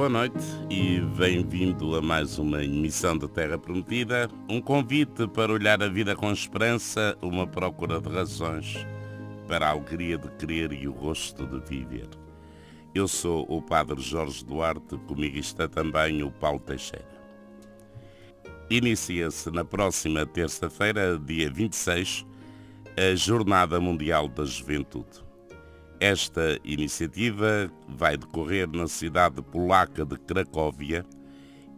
Boa noite e bem-vindo a mais uma emissão da Terra Prometida. Um convite para olhar a vida com esperança, uma procura de razões para a alegria de querer e o gosto de viver. Eu sou o Padre Jorge Duarte, comigo está também o Paulo Teixeira. Inicia-se na próxima terça-feira, dia 26, a Jornada Mundial da Juventude. Esta iniciativa vai decorrer na cidade polaca de Cracóvia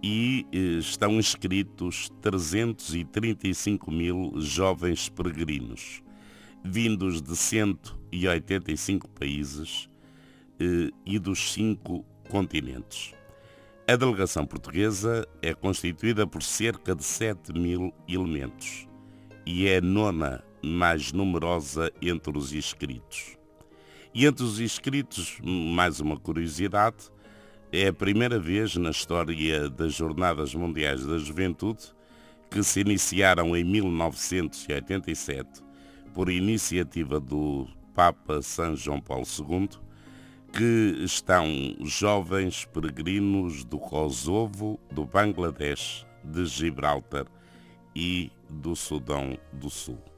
e eh, estão inscritos 335 mil jovens peregrinos, vindos de 185 países eh, e dos cinco continentes. A delegação portuguesa é constituída por cerca de 7 mil elementos e é a nona mais numerosa entre os inscritos. E entre os inscritos, mais uma curiosidade, é a primeira vez na história das Jornadas Mundiais da Juventude que se iniciaram em 1987 por iniciativa do Papa São João Paulo II, que estão jovens peregrinos do Kosovo, do Bangladesh, de Gibraltar e do Sudão do Sul.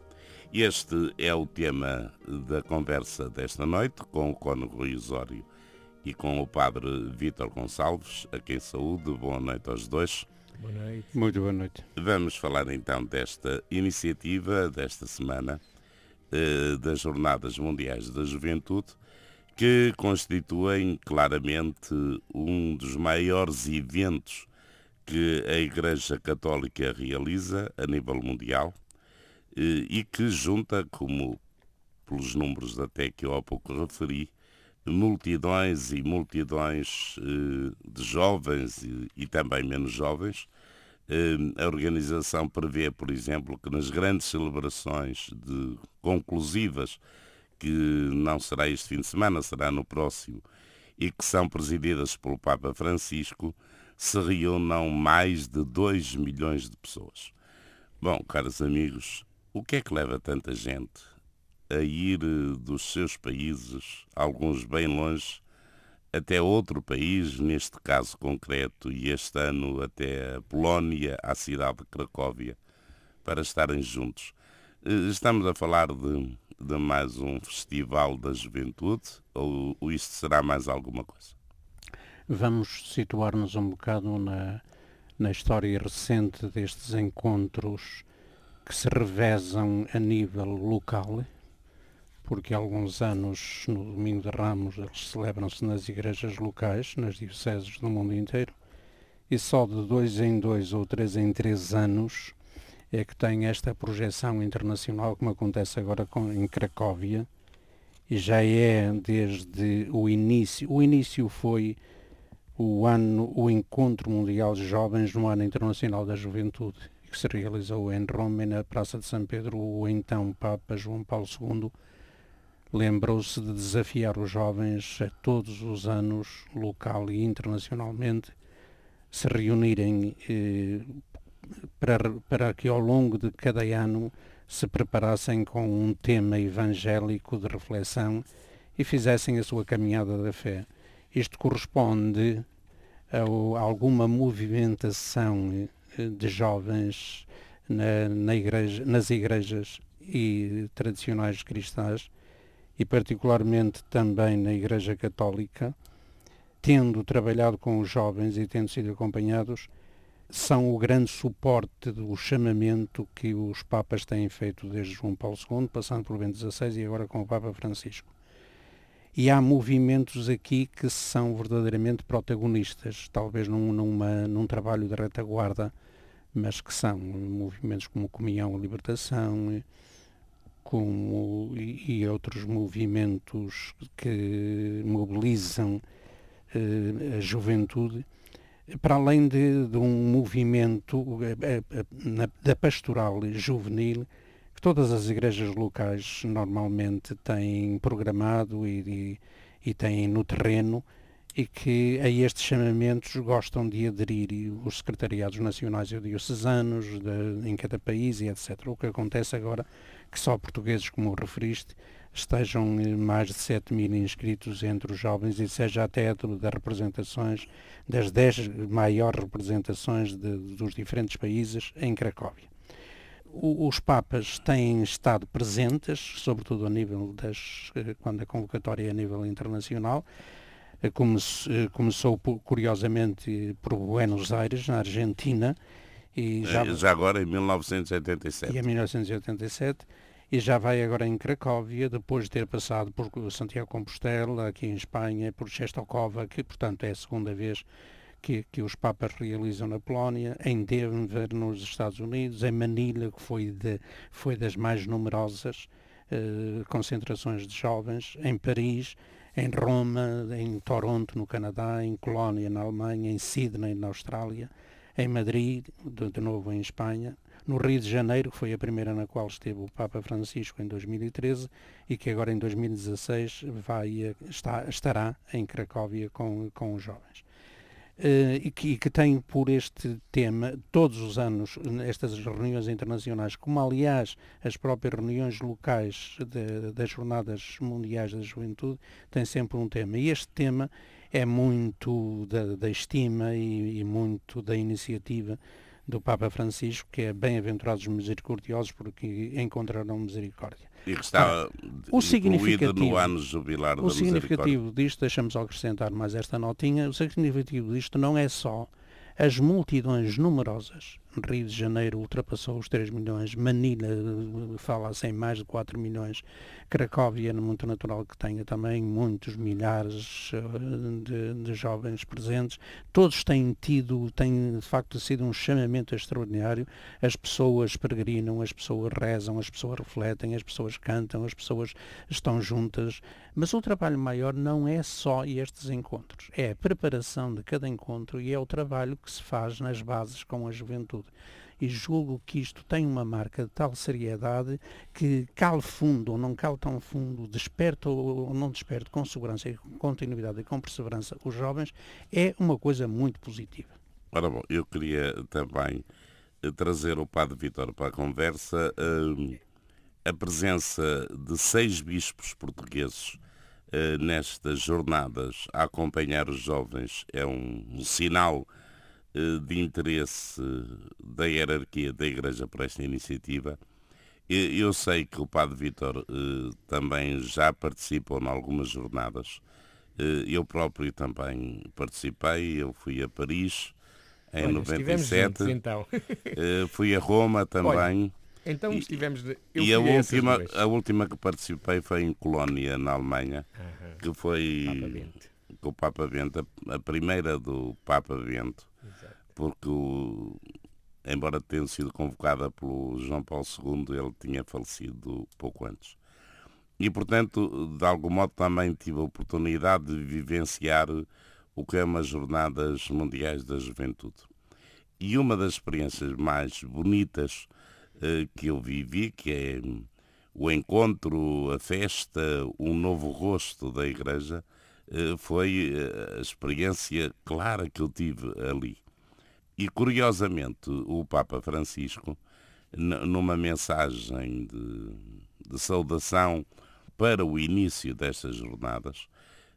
Este é o tema da conversa desta noite com o Cono Rui Osório e com o Padre Vítor Gonçalves, a quem saúde. Boa noite aos dois. Boa noite. Muito boa noite. Vamos falar então desta iniciativa desta semana eh, das Jornadas Mundiais da Juventude, que constituem claramente um dos maiores eventos que a Igreja Católica realiza a nível mundial e que junta, como pelos números até que eu há pouco referi, multidões e multidões eh, de jovens e, e também menos jovens. Eh, a organização prevê, por exemplo, que nas grandes celebrações de conclusivas, que não será este fim de semana, será no próximo, e que são presididas pelo Papa Francisco, se reúnam mais de 2 milhões de pessoas. Bom, caros amigos, o que é que leva tanta gente a ir eh, dos seus países, alguns bem longe, até outro país, neste caso concreto, e este ano até a Polónia, à cidade de Cracóvia, para estarem juntos? Eh, estamos a falar de, de mais um festival da juventude ou, ou isto será mais alguma coisa? Vamos situar-nos um bocado na, na história recente destes encontros que se revezam a nível local, porque alguns anos, no Domingo de Ramos, eles celebram-se nas igrejas locais, nas dioceses do mundo inteiro, e só de dois em dois ou três em três anos é que tem esta projeção internacional, como acontece agora com, em Cracóvia, e já é desde o início. O início foi o ano, o Encontro Mundial de Jovens no Ano Internacional da Juventude, que se realizou em Roma, na Praça de São Pedro, o então Papa João Paulo II lembrou-se de desafiar os jovens a todos os anos, local e internacionalmente, se reunirem eh, para, para que ao longo de cada ano se preparassem com um tema evangélico de reflexão e fizessem a sua caminhada da fé. Isto corresponde a, a alguma movimentação de jovens na, na igreja, nas igrejas e tradicionais cristãs e particularmente também na Igreja Católica, tendo trabalhado com os jovens e tendo sido acompanhados, são o grande suporte do chamamento que os Papas têm feito desde João Paulo II, passando pelo Bento XVI e agora com o Papa Francisco. E há movimentos aqui que são verdadeiramente protagonistas, talvez num, numa, num trabalho de retaguarda mas que são movimentos como Comunhão e Libertação como, e, e outros movimentos que mobilizam eh, a juventude, para além de, de um movimento eh, eh, na, da pastoral juvenil que todas as igrejas locais normalmente têm programado e, e, e têm no terreno e que a estes chamamentos gostam de aderir os secretariados nacionais e diocesanos de, em cada país e etc. O que acontece agora que só portugueses, como referiste, estejam mais de 7 mil inscritos entre os jovens e seja até das representações, das 10 maiores representações de, dos diferentes países em Cracóvia. os Papas têm estado presentes, sobretudo a nível das, quando a convocatória é a nível internacional, Come, começou curiosamente por Buenos Aires, na Argentina, e já, já agora em 1987. E em 1987 e já vai agora em Cracóvia, depois de ter passado por Santiago Compostela, aqui em Espanha, por Czestochowa, que portanto é a segunda vez que, que, os Papas realizam na Polónia, em Denver, nos Estados Unidos, em Manila, que foi, de, foi das mais numerosas eh, concentrações de jovens, em Paris, em Roma, em Toronto, no Canadá, em Colónia, na Alemanha, em Sydney, na Austrália, em Madrid, de, de novo em Espanha, no Rio de Janeiro, que foi a primeira na qual esteve o Papa Francisco em 2013 e que agora em 2016 vai, está, estará em Cracóvia com, com os jovens. Uh, e, que, e, que, tem por este tema todos os anos estas reuniões internacionais, como aliás as próprias reuniões locais de, das Jornadas Mundiais da Juventude, têm sempre um tema. E este tema é muito da, da estima e, e muito da iniciativa do Papa Francisco, que é bem-aventurados misericordiosos porque encontrarão misericórdia. E que está o significativo, no ano jubilar O significativo disto, deixamos acrescentar mais esta notinha, o significativo disto não é só as multidões numerosas Rio de Janeiro ultrapassou os 3 milhões, Manila fala-se em mais de 4 milhões, Cracóvia, é muito natural que tenha também muitos milhares eh, de, de, jovens presentes. Todos têm tido, tem de facto sido um chamamento extraordinário. As pessoas peregrinam, as pessoas rezam, as pessoas refletem, as pessoas cantam, as pessoas estão juntas. Mas o trabalho maior não é só estes encontros, é a preparação de cada encontro e é o trabalho que se faz nas bases com a juventude E julgo que isto tem uma marca de tal seriedade que cale fundo ou não cale tão fundo, desperta ou não desperta com segurança e com continuidade e com perseverança os jovens, é uma coisa muito positiva. Ora bom, eu queria também eh, trazer o Padre Vitor para a conversa uh, a presença de seis bispos portugueses uh, nestas jornadas a acompanhar os jovens é um, sinal eh, de interesse da hierarquia da Igreja por esta iniciativa. Eu sei que o Padre Vítor eh, também já participou em algumas jornadas. Eh, eu próprio também participei, eu fui a Paris em Olha, 97. Juntos, então. fui a Roma também. Olha, então estivemos de... e a última, a última que participei foi em Colónia, na Alemanha, uh -huh. que foi com o Papa Bento, a primeira do Papa Bento porque, embora tenha sido convocada pelo João Paulo II, ele tinha falecido pouco antes. E, portanto, de algum modo também tive a oportunidade de vivenciar o que é umas Jornadas Mundiais da Juventude. E uma das experiências mais bonitas eh, que eu vivi, que é o encontro, a festa, um novo rosto da Igreja, foi eh, a experiência clara que eu tive ali. E, curiosamente, o Papa Francisco, numa mensagem de, de saudação para o início destas jornadas,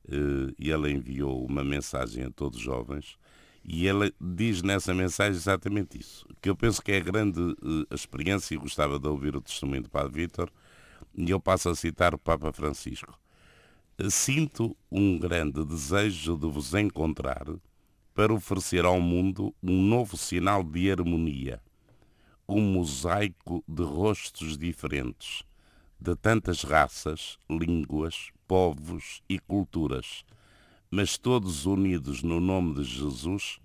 eh, ele enviou uma mensagem a todos os jovens e ele diz nessa mensagem exatamente isso, que eu penso que é grande eh, experiência e gostava de ouvir o testemunho do Padre Vítor, e eu passo a citar o Papa Francisco. Sinto um grande desejo de vos encontrar para oferecer ao mundo um novo sinal de harmonia, um mosaico de rostos diferentes, de tantas raças, línguas, povos e culturas, mas todos unidos no nome de Jesus,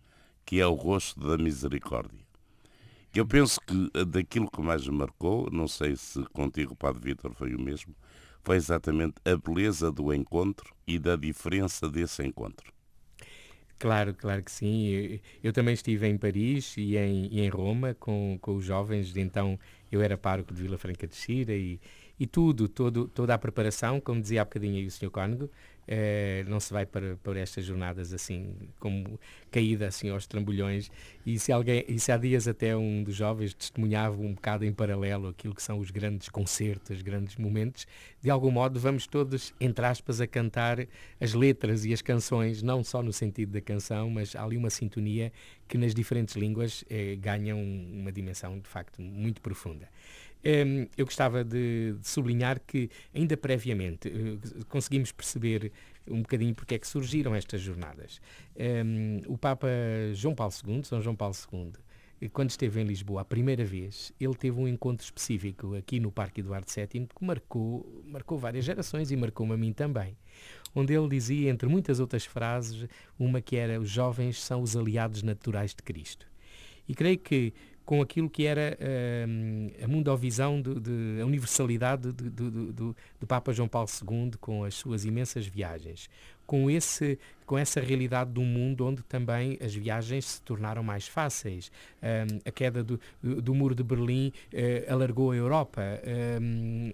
que é o rosto da misericórdia. Eu penso que daquilo que mais me marcou, não sei se contigo, Padre Vítor, foi o mesmo, foi exatamente a beleza do encontro e da diferença desse encontro. Claro, claro que sim. Eu, também estive em Paris e em, e em, Roma com, com os jovens, então eu era pároco de Vila Franca de Xira e, E tudo, todo, toda a preparação, como dizia há bocadinho aí o Sr. Cónigo, eh, não se vai para, para estas jornadas assim, como caída assim aos trambolhões. E se, alguém, e se há dias até um dos jovens testemunhava um bocado em paralelo aquilo que são os grandes concertos, grandes momentos, de algum modo vamos todos, entre aspas, a cantar as letras e as canções, não só no sentido da canção, mas há ali uma sintonia que nas diferentes línguas eh, ganham uma dimensão de facto muito profunda. Um, eu gostava de, de, sublinhar que, ainda previamente, uh, conseguimos perceber um bocadinho porque é que surgiram estas jornadas. Um, o Papa João Paulo II, São João Paulo II, eh, quando esteve em Lisboa a primeira vez, ele teve um encontro específico aqui no Parque Eduardo VII que marcou, marcou várias gerações e marcou-me a mim também. Onde ele dizia, entre muitas outras frases, uma que era: Os jovens são os aliados naturais de Cristo. E creio que com aquilo que era uh, a mundovisão, de, de, a universalidade de, do, do Papa João Paulo II, com as suas imensas viagens, com, esse, com essa realidade de um mundo onde também as viagens se tornaram mais fáceis. Um, a queda do, do, muro de Berlim uh, alargou a Europa. Um,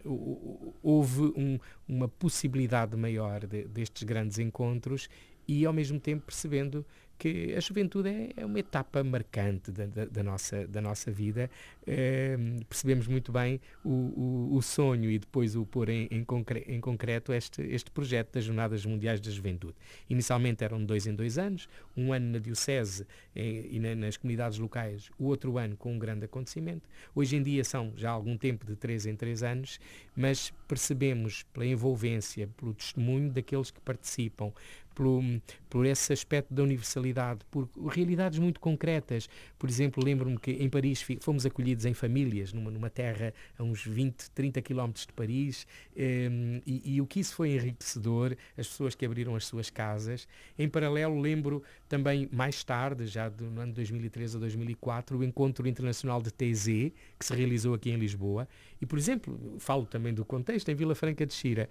houve um, uma possibilidade maior destes grandes encontros e, ao mesmo tempo, percebendo que a juventude é, é uma etapa marcante da, da, da, nossa, da nossa vida. É, percebemos muito bem o, o, o, sonho e depois o pôr em, em, concre em concreto este, este projeto das Jornadas Mundiais da Juventude. Inicialmente eram dois em dois anos, um ano na Diocese e, e na, nas comunidades locais, o outro ano com um grande acontecimento. Hoje em dia são já há algum tempo de três em três anos, mas percebemos pela envolvência, pelo testemunho daqueles que participam, por, por esse aspecto da universalidade, por realidades muito concretas. Por exemplo, lembro-me que em Paris fomos acolhidos em famílias, numa, numa terra a uns 20, 30 quilómetros de Paris, um, ehm, e, e, o que isso foi enriquecedor, as pessoas que abriram as suas casas. Em paralelo, lembro também mais tarde, já do, no ano 2003 a 2004, o Encontro Internacional de TZ, que se realizou aqui em Lisboa. E, por exemplo, falo também do contexto, em Vila Franca de Xira,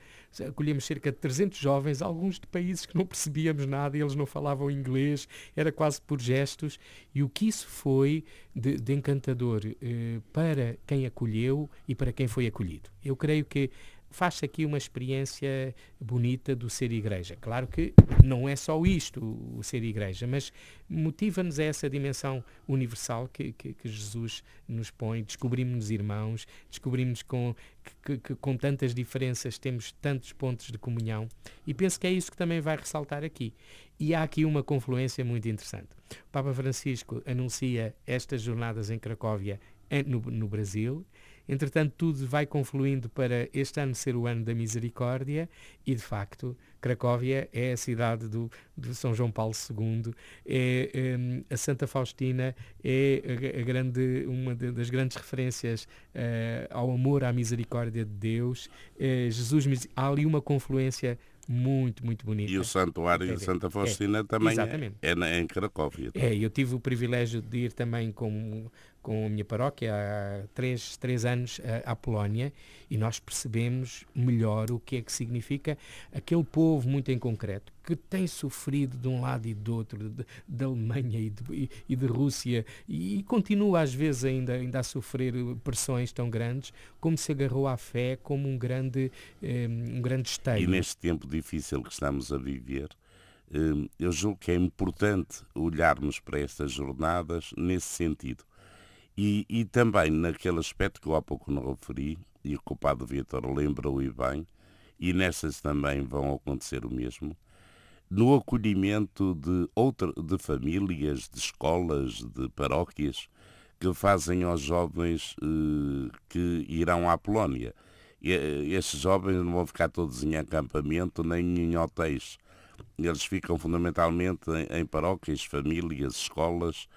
acolhemos cerca de 300 jovens, alguns de países que não percebíamos nada, eles não falavam inglês, era quase por gestos. E o que isso foi de, de encantador eh, para quem acolheu e para quem foi acolhido. Eu creio que faz-se aqui uma experiência bonita do ser igreja. Claro que não é só isto, o ser igreja, mas motiva-nos a essa dimensão universal que, que, que Jesus nos põe. Descobrimos-nos irmãos, descobrimos com, que, que, com tantas diferenças temos tantos pontos de comunhão e penso que é isso que também vai ressaltar aqui. E há aqui uma confluência muito interessante. O Papa Francisco anuncia estas jornadas em Cracóvia no, no Brasil Entretanto, tudo vai confluindo para este ano ser o ano da misericórdia e, de facto, Cracóvia é a cidade do, de São João Paulo II, é, é, a Santa Faustina é a, a grande, uma de, das grandes referências uh, ao amor, à misericórdia de Deus. Uh, Jesus, há ali uma confluência muito, muito bonita. E o Santuário de Santa Faustina é, também é, é, em Cracóvia. É, eu tive o privilégio de ir também com com a minha paróquia há três, três anos à Polónia e nós percebemos melhor o que é que significa aquele povo muito em concreto que tem sofrido de um lado e do outro, da Alemanha e de, e de Rússia e, e, continua às vezes ainda, ainda a sofrer pressões tão grandes, como se agarrou à fé como um grande, eh, um grande esteio. E neste tempo difícil que estamos a viver, eh, eu julgo que é importante olharmos para estas jornadas nesse sentido e, e também naquele aspecto que eu há pouco não referi, e o culpado Vitor lembra-o e bem, e nessas também vão acontecer o mesmo, no acolhimento de, outra, de famílias, de escolas, de paróquias, que fazem aos jovens eh, que irão à Polónia. E, eh, estes jovens não vão ficar todos em acampamento nem em hotéis. Eles ficam fundamentalmente em, em paróquias, famílias, escolas,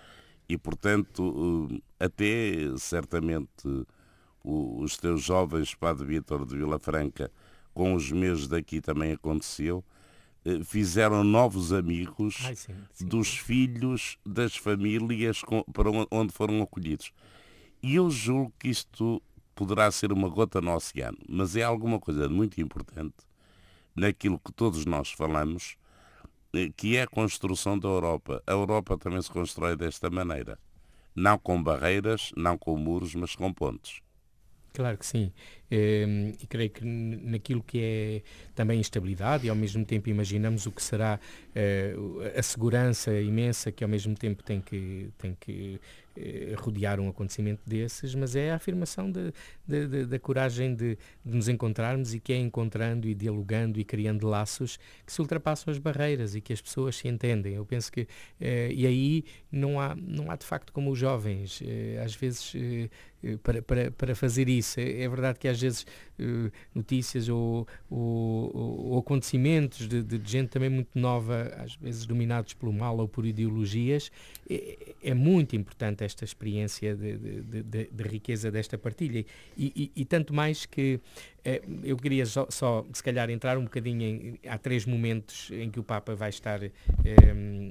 e, portanto, eh, até certamente os teus jovens, Padre Vítor de Vila Franca, com os meses daqui também aconteceu, eh, fizeram novos amigos Ai, sim, sim. dos filhos das famílias para onde foram acolhidos. E eu julgo que isto poderá ser uma gota no oceano, mas é alguma coisa muito importante naquilo que todos nós falamos, que é a construção da Europa. A Europa também se constrói desta maneira. Não com barreiras, não com muros, mas com pontes. Claro que sim. e creio que naquilo que é também estabilidade e ao mesmo tempo imaginamos o que será a segurança imensa que ao mesmo tempo tem que, tem que eh, rodear um acontecimento desses, mas é a afirmação da coragem de, de, nos encontrarmos e que é encontrando e dialogando e criando laços que se ultrapassam as barreiras e que as pessoas se entendem. Eu penso que, eh, e aí não há, não há de facto como os jovens, eh, às vezes eh, para, para, para fazer isso. É, é, verdade que às vezes uh, notícias ou, ou, ou acontecimentos de, de, gente também muito nova, às vezes dominados pelo mal ou por ideologias, é, é muito importante esta experiência de, de, de riqueza desta partilha. E, e, e tanto mais que uh, eu queria só, só, se calhar, entrar um bocadinho em. Há três momentos em que o Papa vai estar,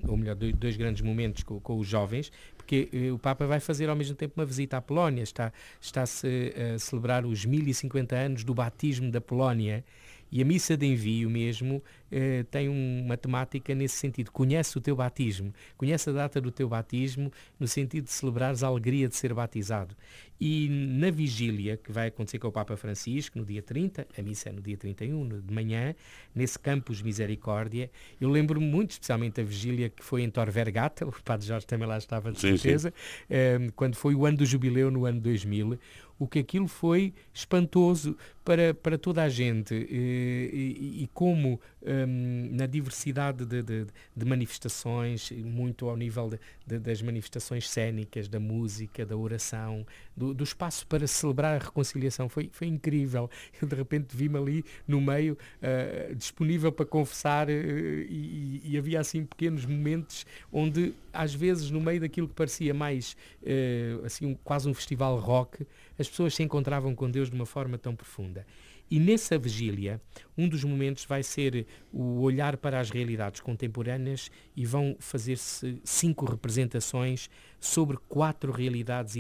ou melhor, dois, dois grandes momentos com, com os jovens porque eh, o Papa vai fazer ao mesmo tempo uma visita à Polónia, está, está-se a celebrar os 1050 anos do batismo da Polónia. E a missa de envio mesmo eh, tem uma temática nesse sentido. Conhece o teu batismo, conhece a data do teu batismo no sentido de celebrares a alegria de ser batizado. E na vigília, que vai acontecer com o Papa Francisco, no dia 30, a missa é no dia 31 de manhã, nesse campus Misericórdia, eu lembro-me muito especialmente a vigília que foi em Tor Vergata, o Padre Jorge também lá estava de certeza, eh, quando foi o ano do jubileu no ano 2000, o que aquilo foi espantoso para, para toda a gente e, e, e como um, na diversidade de, de, de, manifestações, muito ao nível de, das manifestações cénicas, da música, da oração, do, do, espaço para celebrar a reconciliação, foi, foi incrível. Eu de repente vi-me ali no meio, uh, disponível para confessar uh, e, e, havia assim pequenos momentos onde às vezes no meio daquilo que parecia mais uh, assim um, quase um festival rock, as pessoas se encontravam com Deus de uma forma tão profunda. E nessa vigília, um dos momentos vai ser o olhar para as realidades contemporâneas e vão fazer-se cinco representações sobre quatro realidades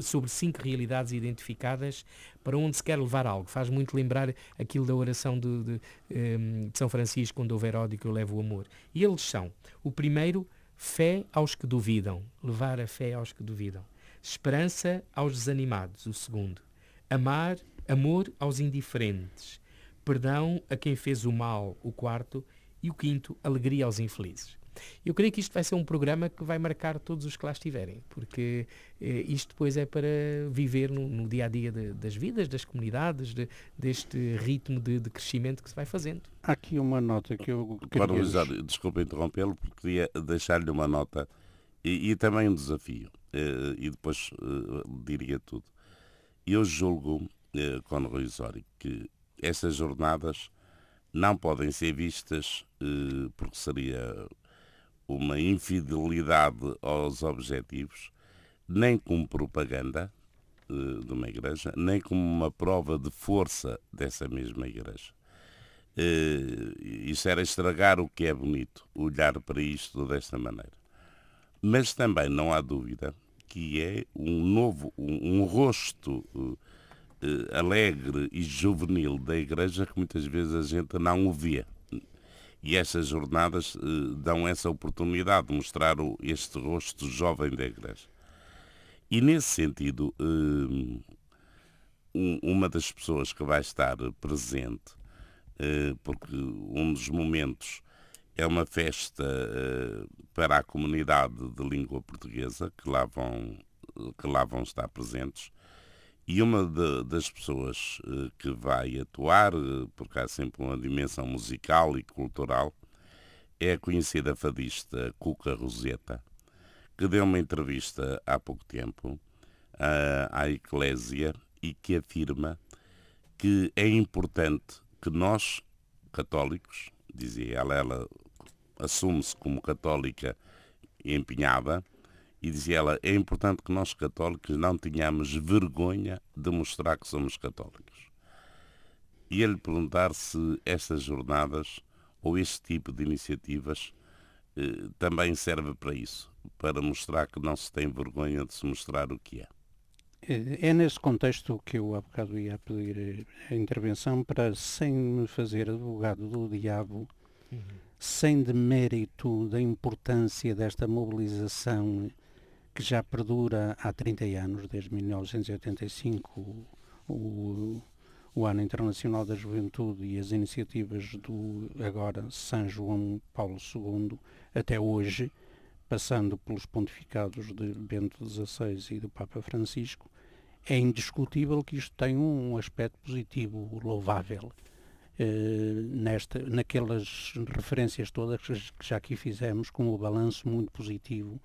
sobre cinco realidades identificadas para onde se quer levar algo. Faz muito lembrar aquilo da oração de, de, ehm, de São Francisco, quando houver ódio que eu levo o amor. E eles são, o primeiro, fé aos que duvidam, levar a fé aos que duvidam. Esperança aos desanimados, o segundo. Amar, amor aos indiferentes. Perdão a quem fez o mal, o quarto. E o quinto, alegria aos infelizes. Eu creio que isto vai ser um programa que vai marcar todos os que lá estiverem, porque eh, isto depois é para viver no, no dia a dia de, das vidas, das comunidades, de, deste ritmo de, de, crescimento que se vai fazendo. Há aqui uma nota que eu queria... Para desculpa interrompê-lo, porque queria deixar-lhe uma nota e, e, também um desafio, eh, e depois eh, diria tudo. Eu julgo, eh, com Osório, que essas jornadas não podem ser vistas eh, porque seria uma infidelidade aos objetivos, nem como propaganda uh, de uma igreja, nem como uma prova de força dessa mesma igreja. Uh, isso era estragar o que é bonito, olhar para isto desta maneira. Mas também não há dúvida que é um novo, um, um rosto uh, alegre e juvenil da igreja que muitas vezes a gente não o vê. E estas jornadas eh, dão essa oportunidade de mostrar este rosto jovem da Igreja. E nesse sentido, eh, um, uma das pessoas que vai estar presente, eh, porque um dos momentos é uma festa eh, para a comunidade de língua portuguesa que lá vão, que lá vão estar presentes, e uma de, das pessoas uh, que vai atuar, uh, porque há sempre uma dimensão musical e cultural, é a conhecida fadista Cuca Roseta, que deu uma entrevista há pouco tempo à Eclésia e que afirma que é importante que nós, católicos, dizia ela, ela assume-se como católica empenhada, e dizia ela, é importante que nós católicos não tenhamos vergonha de mostrar que somos católicos. E ele perguntar se estas jornadas ou este tipo de iniciativas eh, também serve para isso, para mostrar que não se tem vergonha de se mostrar o que é. É, é nesse contexto que eu há bocado ia pedir a intervenção para, sem me fazer advogado do diabo, uhum. sem demérito da importância desta mobilização que já perdura há 30 anos, desde 1985, o, o, Ano Internacional da Juventude e as iniciativas do agora São João Paulo II até hoje, passando pelos pontificados de Bento XVI e do Papa Francisco, é indiscutível que isto tem um aspecto positivo, louvável. Uh, nesta, naquelas referências todas que já aqui fizemos, com o balanço muito positivo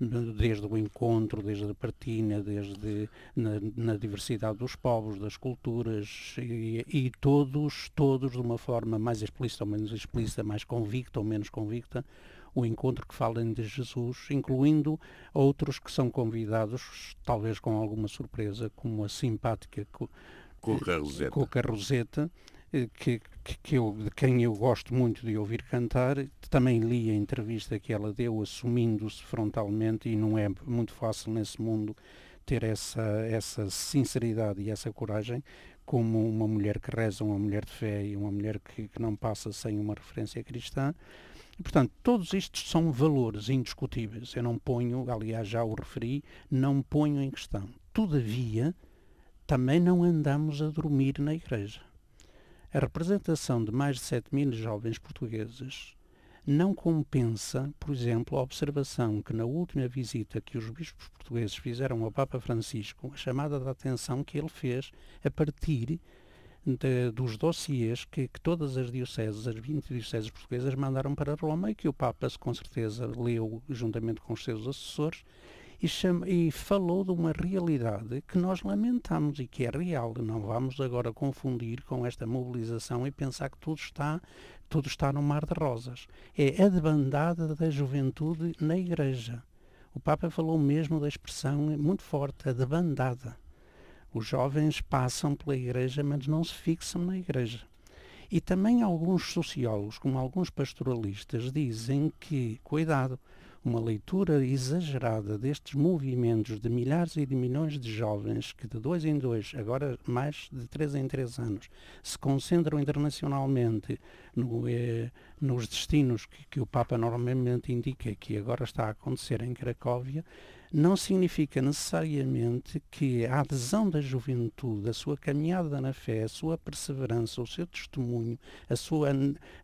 desde o encontro, desde a partilha, desde na, na diversidade dos povos, das culturas e, e, todos, todos de uma forma mais explícita ou menos explícita, mais convicta ou menos convicta, o encontro que falem de Jesus, incluindo outros que são convidados, talvez com alguma surpresa, como a simpática Cuca Roseta. Cuca Roseta eh, que, que, que, eu, de quem eu gosto muito de ouvir cantar. Também li a entrevista que ela deu, assumindo-se frontalmente, e não é muito fácil nesse mundo ter essa, essa sinceridade e essa coragem, como uma mulher que reza, uma mulher de fé e uma mulher que, que não passa sem uma referência cristã. Portanto, todos estes são valores indiscutíveis. Eu não ponho, aliás, já o referi, não ponho em questão. Todavia, também não andamos a dormir na igreja. A representação de mais de 7 mil jovens portugueses não compensa, por exemplo, a observação que na última visita que os bispos portugueses fizeram ao Papa Francisco, a chamada de atenção que ele fez a partir de, dos dossiês que, que, todas as dioceses, as 20 dioceses portuguesas, mandaram para Roma e que o Papa, com certeza, leu juntamente com os seus assessores e, chama, e falou de uma realidade que nós lamentamos e que é real. Não vamos agora confundir com esta mobilização e pensar que tudo está, tudo está no mar de rosas. É a debandada da juventude na Igreja. O Papa falou mesmo da expressão muito forte, a debandada. Os jovens passam pela Igreja, mas não se fixam na Igreja. E também alguns sociólogos, como alguns pastoralistas, dizem que, cuidado, uma leitura exagerada destes movimentos de milhares e de milhões de jovens que de dois em dois, agora mais de três em três anos, se concentram internacionalmente no, eh, nos destinos que, que o Papa normalmente indica que agora está a acontecer em Cracóvia, não significa necessariamente que a adesão da juventude, a sua caminhada na fé, a sua perseverança, o seu testemunho, a sua,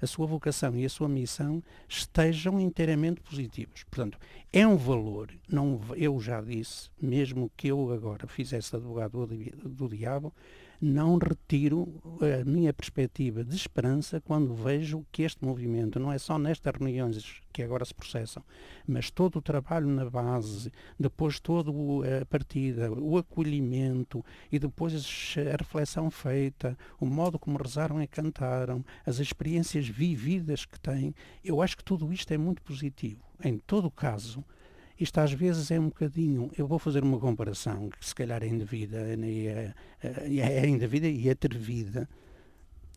a sua vocação e a sua missão estejam inteiramente positivos. Portanto, é um valor, não, eu já disse, mesmo que eu agora fizesse advogado do, do diabo, não retiro a minha perspectiva de esperança quando vejo que este movimento não é só nestas reuniões que agora se processam, mas todo o trabalho na base, depois toda a partida, o acolhimento e depois a reflexão feita, o modo como rezaram e cantaram, as experiências vividas que têm, eu acho que tudo isto é muito positivo. Em todo caso, isto às vezes é um bocadinho, eu vou fazer uma comparação que se calhar é indevida, é, é, é indevida e atrevida.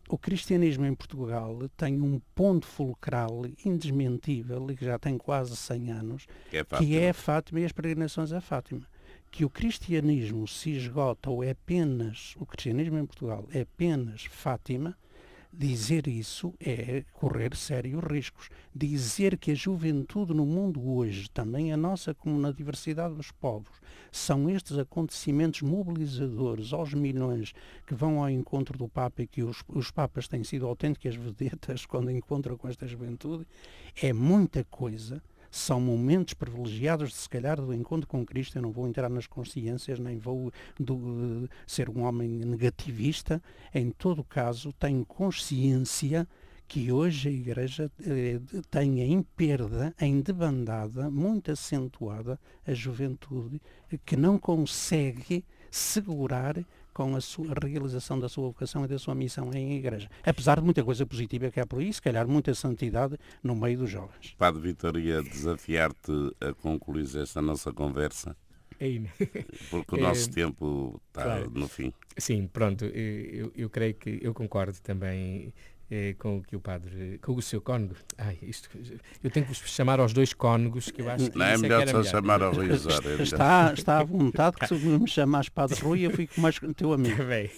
O cristianismo em Portugal tem um ponto fulcral indesmentível e que já tem quase 100 anos, que é, que é a Fátima e as peregrinações a Fátima. Que o cristianismo se esgota ou é apenas, o cristianismo em Portugal é apenas Fátima, Dizer isso é correr sérios riscos. Dizer que a juventude no mundo hoje, também a nossa como na diversidade dos povos, são estes acontecimentos mobilizadores aos milhões que vão ao encontro do Papa e que os, os Papas têm sido autênticas vedetas quando encontram com esta juventude, é muita coisa são momentos privilegiados, de, se calhar, do encontro com Cristo. Eu não vou entrar nas consciências, nem vou do, ser um homem negativista. Em todo caso, tenho consciência que hoje a Igreja eh, tem em perda, em debandada, muito acentuada, a juventude que não consegue segurar com a, sua, a realização da sua vocação e da sua missão em igreja. Apesar de muita coisa positiva que há por aí, se calhar muita santidade no meio dos jovens. Padre Vitoria, desafiar-te a concluir esta nossa conversa. Porque o é, nosso tempo está claro. no fim. Sim, pronto, eu, eu creio que eu concordo também é, com o que o padre, com o seu cônego. Ai, isto, eu tenho que vos chamar aos dois cônegos que eu acho que Não é melhor só chamar ao Rui Está, está à vontade que se me chamares padre Rui eu fico mais teu amigo. Bem,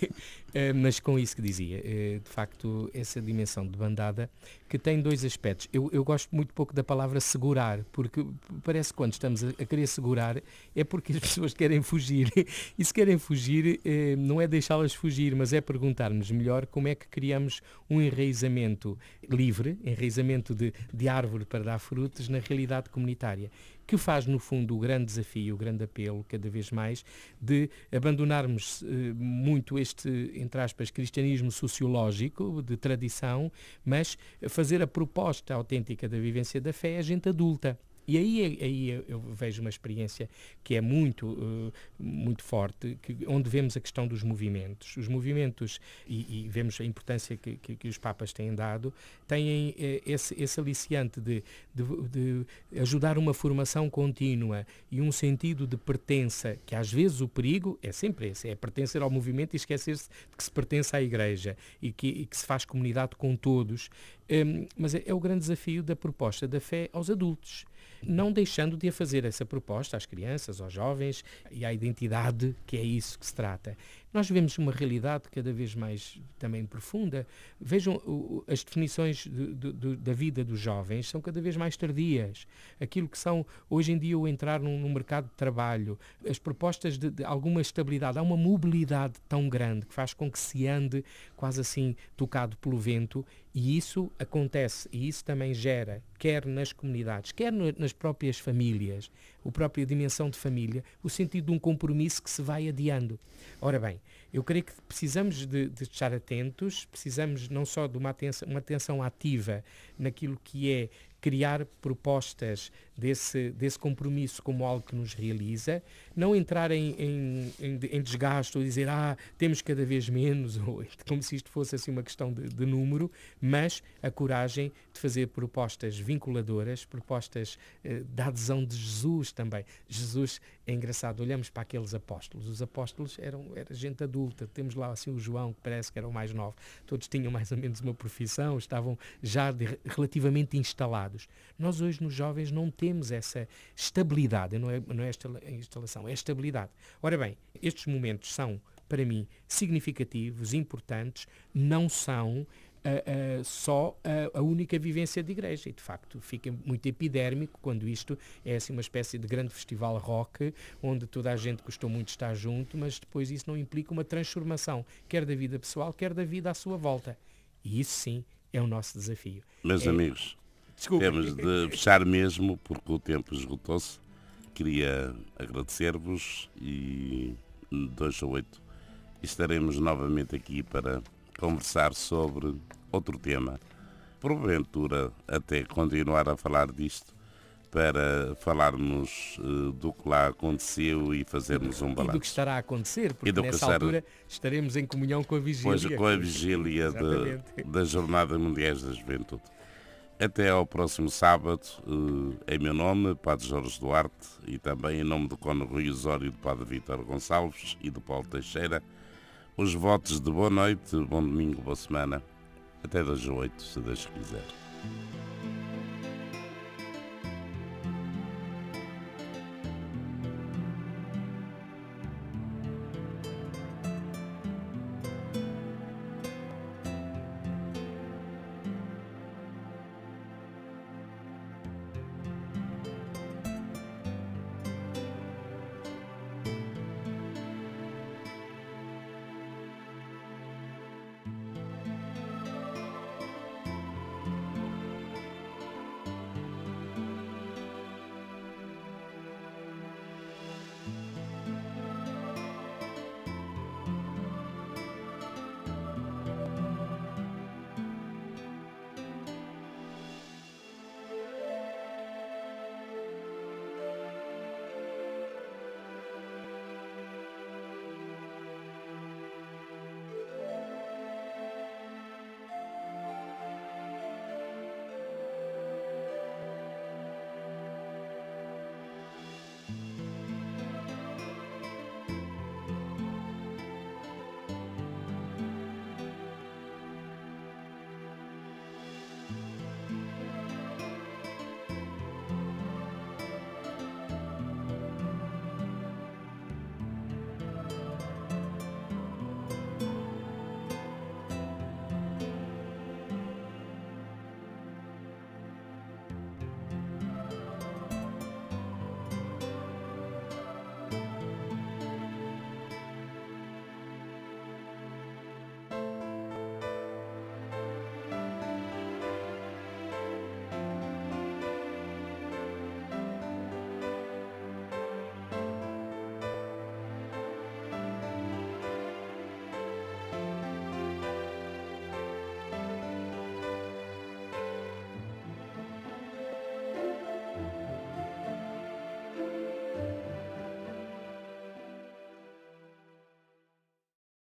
mas com isso que dizia, uh, de facto, essa dimensão de bandada que tem dois aspectos. Eu, eu, gosto muito pouco da palavra segurar, porque parece que quando estamos a, querer segurar é porque as pessoas querem fugir. e se querem fugir, uh, não é deixá-las fugir, mas é perguntarmos melhor como é que criamos um enraizamento livre, enraizamento de, de árvore para dar frutos na realidade comunitária que faz, no fundo, o grande desafio, o grande apelo, cada vez mais, de abandonarmos eh, muito este, entre aspas, cristianismo sociológico, de tradição, mas fazer a proposta autêntica da vivência da fé a gente adulta. E aí, aí eu vejo uma experiência que é muito, uh, muito forte, que, onde vemos a questão dos movimentos. Os movimentos, e, e vemos a importância que, que, que, os Papas têm dado, têm eh, esse, esse aliciante de, de, de, ajudar uma formação contínua e um sentido de pertença, que às vezes o perigo é sempre esse, é pertencer ao movimento e esquecer-se de que se pertence à Igreja e que, e que se faz comunidade com todos. Um, mas é, é o grande desafio da proposta da fé aos adultos não deixando de a fazer essa proposta às crianças, aos jovens e à identidade, que é isso que se trata. Nós vemos uma realidade cada vez mais também profunda. Vejam, as definições de, de, de, da vida dos jovens são cada vez mais tardias. Aquilo que são, hoje em dia, o entrar num, num mercado de trabalho, as propostas de, de, alguma estabilidade, há uma mobilidade tão grande que faz com que se ande quase assim tocado pelo vento e isso acontece e isso também gera, quer nas comunidades, quer no, nas próprias famílias, a própria dimensão de família, o sentido de um compromisso que se vai adiando. Ora bem, eu creio que precisamos de, de estar atentos, precisamos não só de uma atenção, uma atenção ativa naquilo que é criar propostas desse, desse compromisso como algo que nos realiza, não entrar em, em, em, em desgaste ou dizer, ah, temos cada vez menos, ou como se isto fosse assim uma questão de, de número, mas a coragem de fazer propostas vinculadoras, propostas eh, da adesão de Jesus também. Jesus é engraçado, olhamos para aqueles apóstolos, os apóstolos eram era gente adulta, temos lá assim o João, que parece que era o mais novo, todos tinham mais ou menos uma profissão, estavam já de, relativamente instalados. Nós hoje nos jovens não temos essa estabilidade, não é, não é esta instalação, é estabilidade. Ora bem, estes momentos são, para mim, significativos, importantes, não são uh, uh, só a, a, única vivência de igreja. E, de facto, fica muito epidérmico quando isto é assim uma espécie de grande festival rock, onde toda a gente gostou muito de estar junto, mas depois isso não implica uma transformação, quer da vida pessoal, quer da vida à sua volta. E isso sim é o nosso desafio. Meus é... amigos, Temos de fechar mesmo porque o tempo esgotou-se. Queria agradecer-vos e dois a oito estaremos novamente aqui para conversar sobre outro tema. Porventura, até continuar a falar disto, para falarmos uh, do que lá aconteceu e fazermos um balanço. E do que estará a acontecer, porque nessa estar... altura estaremos em comunhão com a vigília. Pois, com a vigília de, da Jornada Mundial da Juventude. Até ao próximo sábado, uh, em meu nome, Padre Jorge Duarte, e também em nome do Cono Rui Osório, do Padre Vítor Gonçalves e do Paulo Teixeira, os votos de boa noite, bom domingo, boa semana. Até das oito, se Deus quiser.